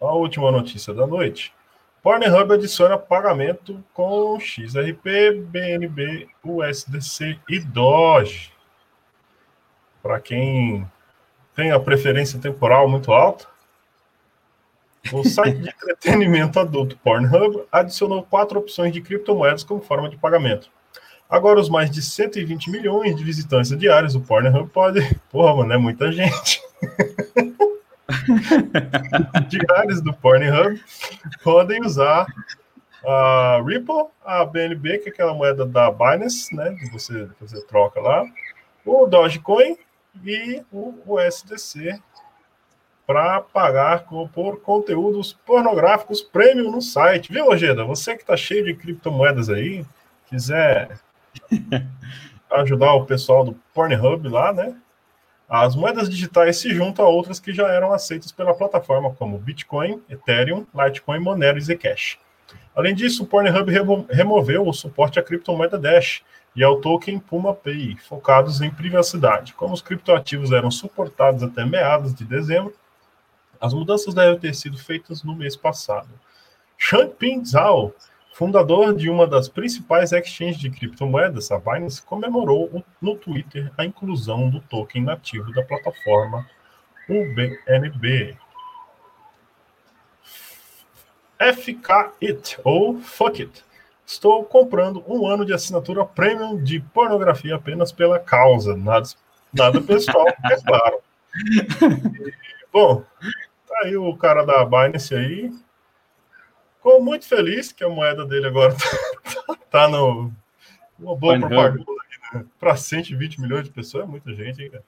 A última notícia da noite. Pornhub adiciona pagamento com XRP, BNB, USDC e Doge para quem tem a preferência temporal muito alta, o site de (laughs) entretenimento adulto Pornhub adicionou quatro opções de criptomoedas como forma de pagamento. Agora, os mais de 120 milhões de visitantes diários do Pornhub podem. Porra, mano, é muita gente. (laughs) diários do Pornhub podem usar a Ripple, a BNB, que é aquela moeda da Binance, né? Que você, você troca lá, o Dogecoin e o USDC para pagar por conteúdos pornográficos premium no site. Viu, Ojeda? Você que está cheio de criptomoedas aí, quiser (laughs) ajudar o pessoal do Pornhub lá, né? As moedas digitais se juntam a outras que já eram aceitas pela plataforma, como Bitcoin, Ethereum, Litecoin, Monero e Zcash. Além disso, o Pornhub removeu o suporte à criptomoeda Dash, e ao token Puma Pay, focados em privacidade. Como os criptoativos eram suportados até meados de dezembro, as mudanças devem ter sido feitas no mês passado. Changping Zhao, fundador de uma das principais exchanges de criptomoedas, a Binance, comemorou no Twitter a inclusão do token nativo da plataforma UBNB. FK It, ou Fuck It, Estou comprando um ano de assinatura premium de pornografia apenas pela causa. Nada, nada pessoal, (laughs) é claro. E, bom, tá aí o cara da Binance aí. Ficou muito feliz que a moeda dele agora tá, (laughs) tá no. Uma boa propaganda né? para 120 milhões de pessoas. É muita gente, hein, cara?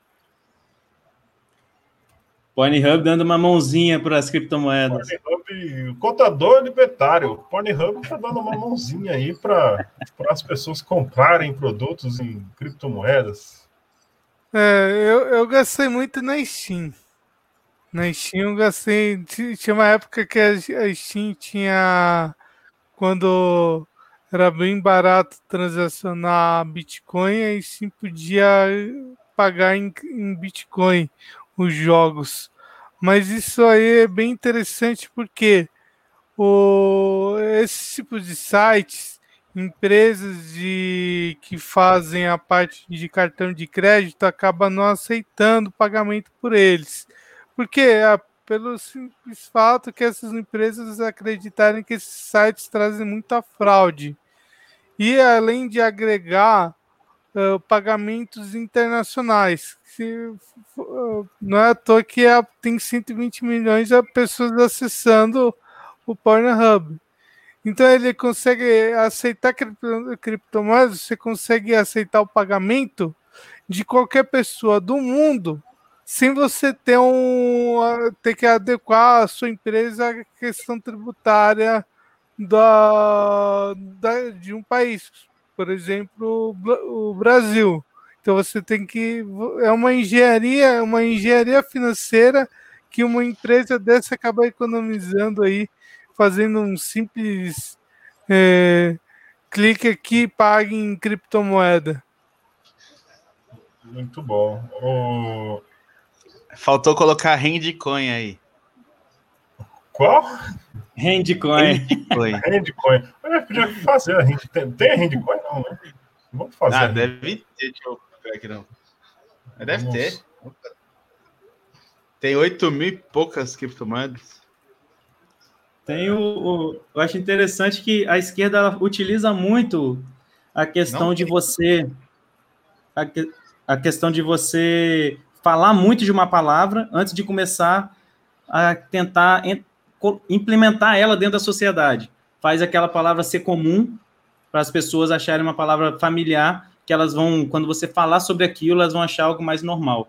Pornhub dando uma mãozinha para as criptomoedas. Pornhub, contador libertário. Pornhub está dando uma mãozinha aí para as pessoas comprarem produtos em criptomoedas. É, eu, eu gastei muito na Steam. Na Steam gastei. Tinha uma época que a Steam tinha. Quando era bem barato transacionar Bitcoin, a Steam podia pagar em, em Bitcoin os jogos. Mas isso aí é bem interessante porque o, esse tipo de sites, empresas de, que fazem a parte de cartão de crédito acabam não aceitando pagamento por eles. Porque a, pelo simples fato que essas empresas acreditarem que esses sites trazem muita fraude. E além de agregar uh, pagamentos internacionais. Se, uh, não é à toa que é, tem 120 milhões de pessoas acessando o Pornhub. Então ele consegue aceitar criptomoedas, você consegue aceitar o pagamento de qualquer pessoa do mundo sem você ter um ter que adequar a sua empresa à questão tributária da, da de um país, por exemplo, o Brasil. Então você tem que é uma engenharia, uma engenharia financeira que uma empresa dessa acaba economizando aí, fazendo um simples é, clique aqui e pague em criptomoeda. Muito bom. Faltou colocar Handcoin aí. Qual? Handcoin. Handcoin. (laughs) Eu podia fazer a Hand... Tem, tem Handcoin? Não, né? Vamos fazer. Ah, deve ter. Deixa eu ver aqui não. Deve Vamos. ter. Tem 8 mil e poucas criptomoedas. Tem o, o, Eu acho interessante que a esquerda utiliza muito a questão Não, de você. A, a questão de você falar muito de uma palavra antes de começar a tentar implementar ela dentro da sociedade. Faz aquela palavra ser comum para as pessoas acharem uma palavra familiar, que elas vão, quando você falar sobre aquilo, elas vão achar algo mais normal.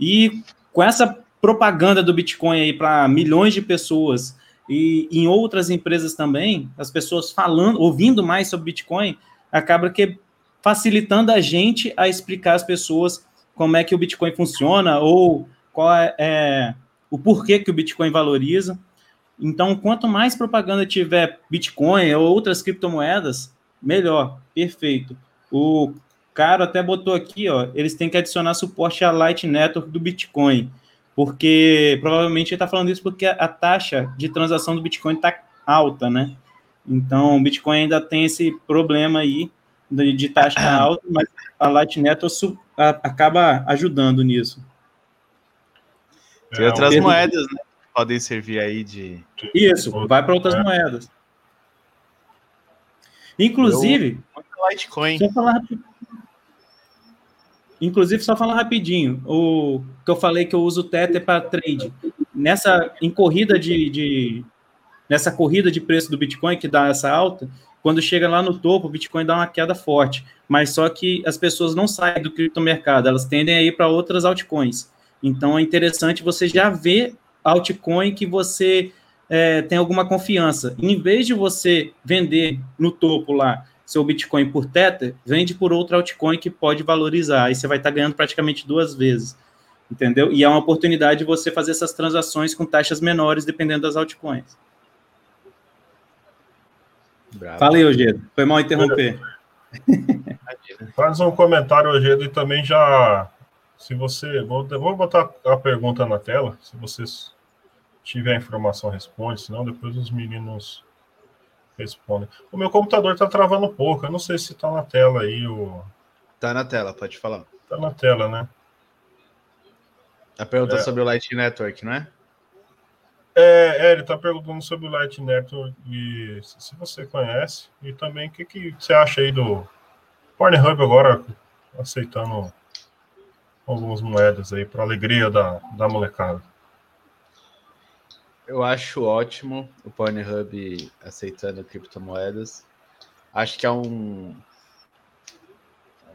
E com essa propaganda do Bitcoin aí para milhões de pessoas e em outras empresas também, as pessoas falando, ouvindo mais sobre Bitcoin, acaba que facilitando a gente a explicar às pessoas como é que o Bitcoin funciona ou qual é, é o porquê que o Bitcoin valoriza. Então, quanto mais propaganda tiver Bitcoin ou outras criptomoedas, melhor, perfeito. O cara até botou aqui, ó, eles têm que adicionar suporte à Light Network do Bitcoin porque provavelmente ele está falando isso porque a, taxa de transação do Bitcoin está alta, né? Então, o Bitcoin ainda tem esse problema aí de, de taxa alta, mas a Light Network a, acaba ajudando nisso. Tem outras é, moedas, né? Podem servir aí de. Isso, vai para outras moedas. Inclusive. Eu, Litecoin. Só falar Inclusive, só falar rapidinho, o que eu falei que eu uso o Tether para trade. Nessa em corrida de, de, nessa corrida de preço do Bitcoin que dá essa alta, quando chega lá no topo, o Bitcoin dá uma queda forte. Mas só que as pessoas não saem do criptomercado, elas tendem a ir para outras altcoins. Então é interessante você já ver altcoin que você é, tem alguma confiança. Em vez de você vender no topo lá seu Bitcoin por Tether, vende por outra altcoin que pode valorizar. Aí você vai estar ganhando praticamente duas vezes. Entendeu? E é uma oportunidade de você fazer essas transações com taxas menores, dependendo das altcoins. Bravo. Falei, Ogedo. Foi mal interromper. (laughs) Faz um comentário, Ogedo, e também já. Se você. Vou, vou botar a pergunta na tela. Se vocês tiver informação, responde. Senão, depois os meninos Responde. O meu computador tá travando um pouco. Eu não sei se tá na tela aí o. Tá na tela, pode falar. Tá na tela, né? A pergunta é. sobre o Light Network, não é? É, é, ele tá perguntando sobre o Light Network e se você conhece e também o que, que você acha aí do Pornhub agora aceitando algumas moedas aí para alegria da, da molecada. Eu acho ótimo o Pornhub aceitando criptomoedas. Acho que é um,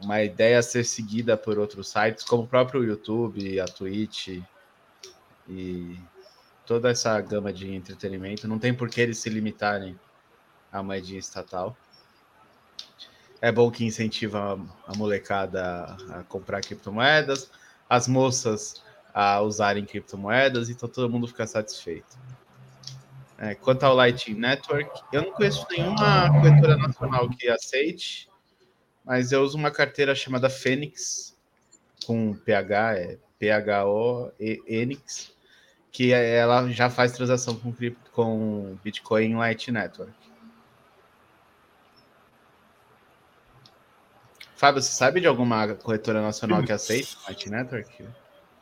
uma ideia a ser seguida por outros sites, como o próprio YouTube, a Twitch e toda essa gama de entretenimento. Não tem por que eles se limitarem a moedinha estatal. É bom que incentiva a molecada a comprar criptomoedas, as moças a usarem criptomoedas, então todo mundo fica satisfeito. É, quanto ao Lightning Network, eu não conheço nenhuma corretora nacional que aceite, mas eu uso uma carteira chamada Fênix, com PH, é P-H-O-Enix, que ela já faz transação com, cripto, com Bitcoin Lightning Network. Fábio, você sabe de alguma corretora nacional que aceite Lightning Network?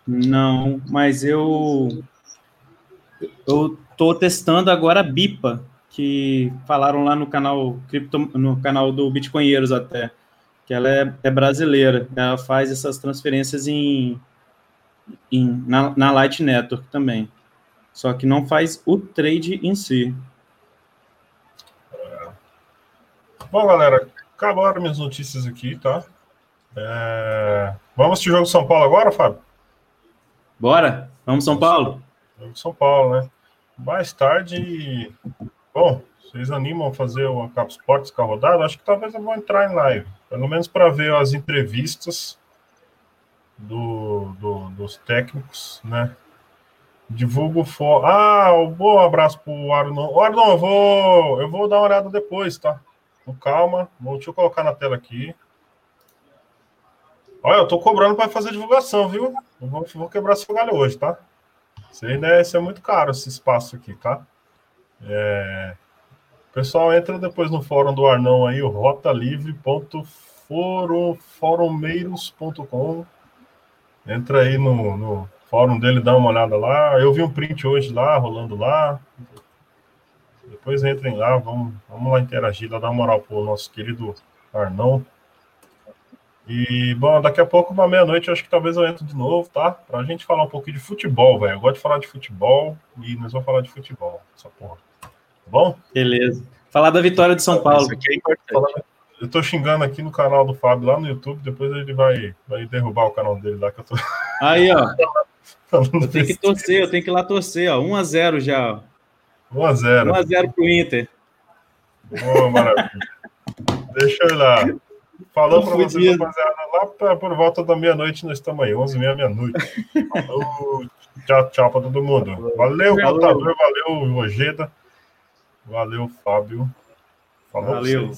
Não, mas eu eu tô testando agora a Bipa, que falaram lá no canal cripto, no canal do Bitcoinheiros até, que ela é, é brasileira, ela faz essas transferências em, em na, na Light Network também. Só que não faz o trade em si. Bom, galera, acabaram minhas notícias aqui, tá? É... Vamos o jogo de São Paulo agora, Fábio? Bora? Vamos São Paulo? Vamos São Paulo, né? Mais tarde, bom, vocês animam a fazer o Cap Sports com a rodada? Acho que talvez eu vou entrar em live, pelo menos para ver as entrevistas do, do, dos técnicos, né? Divulgo for. Ah, um bom abraço pro Arnon. Arnon, eu vou, eu vou dar uma olhada depois, tá? Com calma. Deixa eu colocar na tela aqui. Olha, eu tô cobrando para fazer divulgação, viu? Eu vou, vou quebrar esse galho hoje, tá? Isso né? Isso é muito caro, esse espaço aqui, tá? É... Pessoal entra depois no fórum do Arnão aí, o rotalivre.forumeiros.com. Entra aí no, no fórum dele, dá uma olhada lá. Eu vi um print hoje lá, rolando lá. Depois entrem lá, vamos, vamos lá interagir, dar uma moral pro nosso querido Arnão. E, bom, daqui a pouco, uma meia-noite, acho que talvez eu entre de novo, tá? Pra gente falar um pouquinho de futebol, velho. Eu gosto de falar de futebol e nós vamos falar de futebol, essa porra. Tá bom? Beleza. Falar da vitória de São Paulo. Isso aqui é importante. Eu tô xingando aqui no canal do Fábio lá no YouTube, depois ele vai, vai derrubar o canal dele lá que eu tô. (laughs) Aí, ó. eu tenho que torcer, eu tenho que ir lá torcer, ó. 1x0 já. 1x0. 1x0 pro Inter. Boa, maravilha. Deixa eu ir lá. Falou para vocês, rapaziada, lá pra, por volta da meia-noite, nós estamos aí, 11 h meia-noite. tchau, tchau para todo mundo. Valeu, valeu, valeu, Ojeda. Valeu, Fábio. Falou Valeu.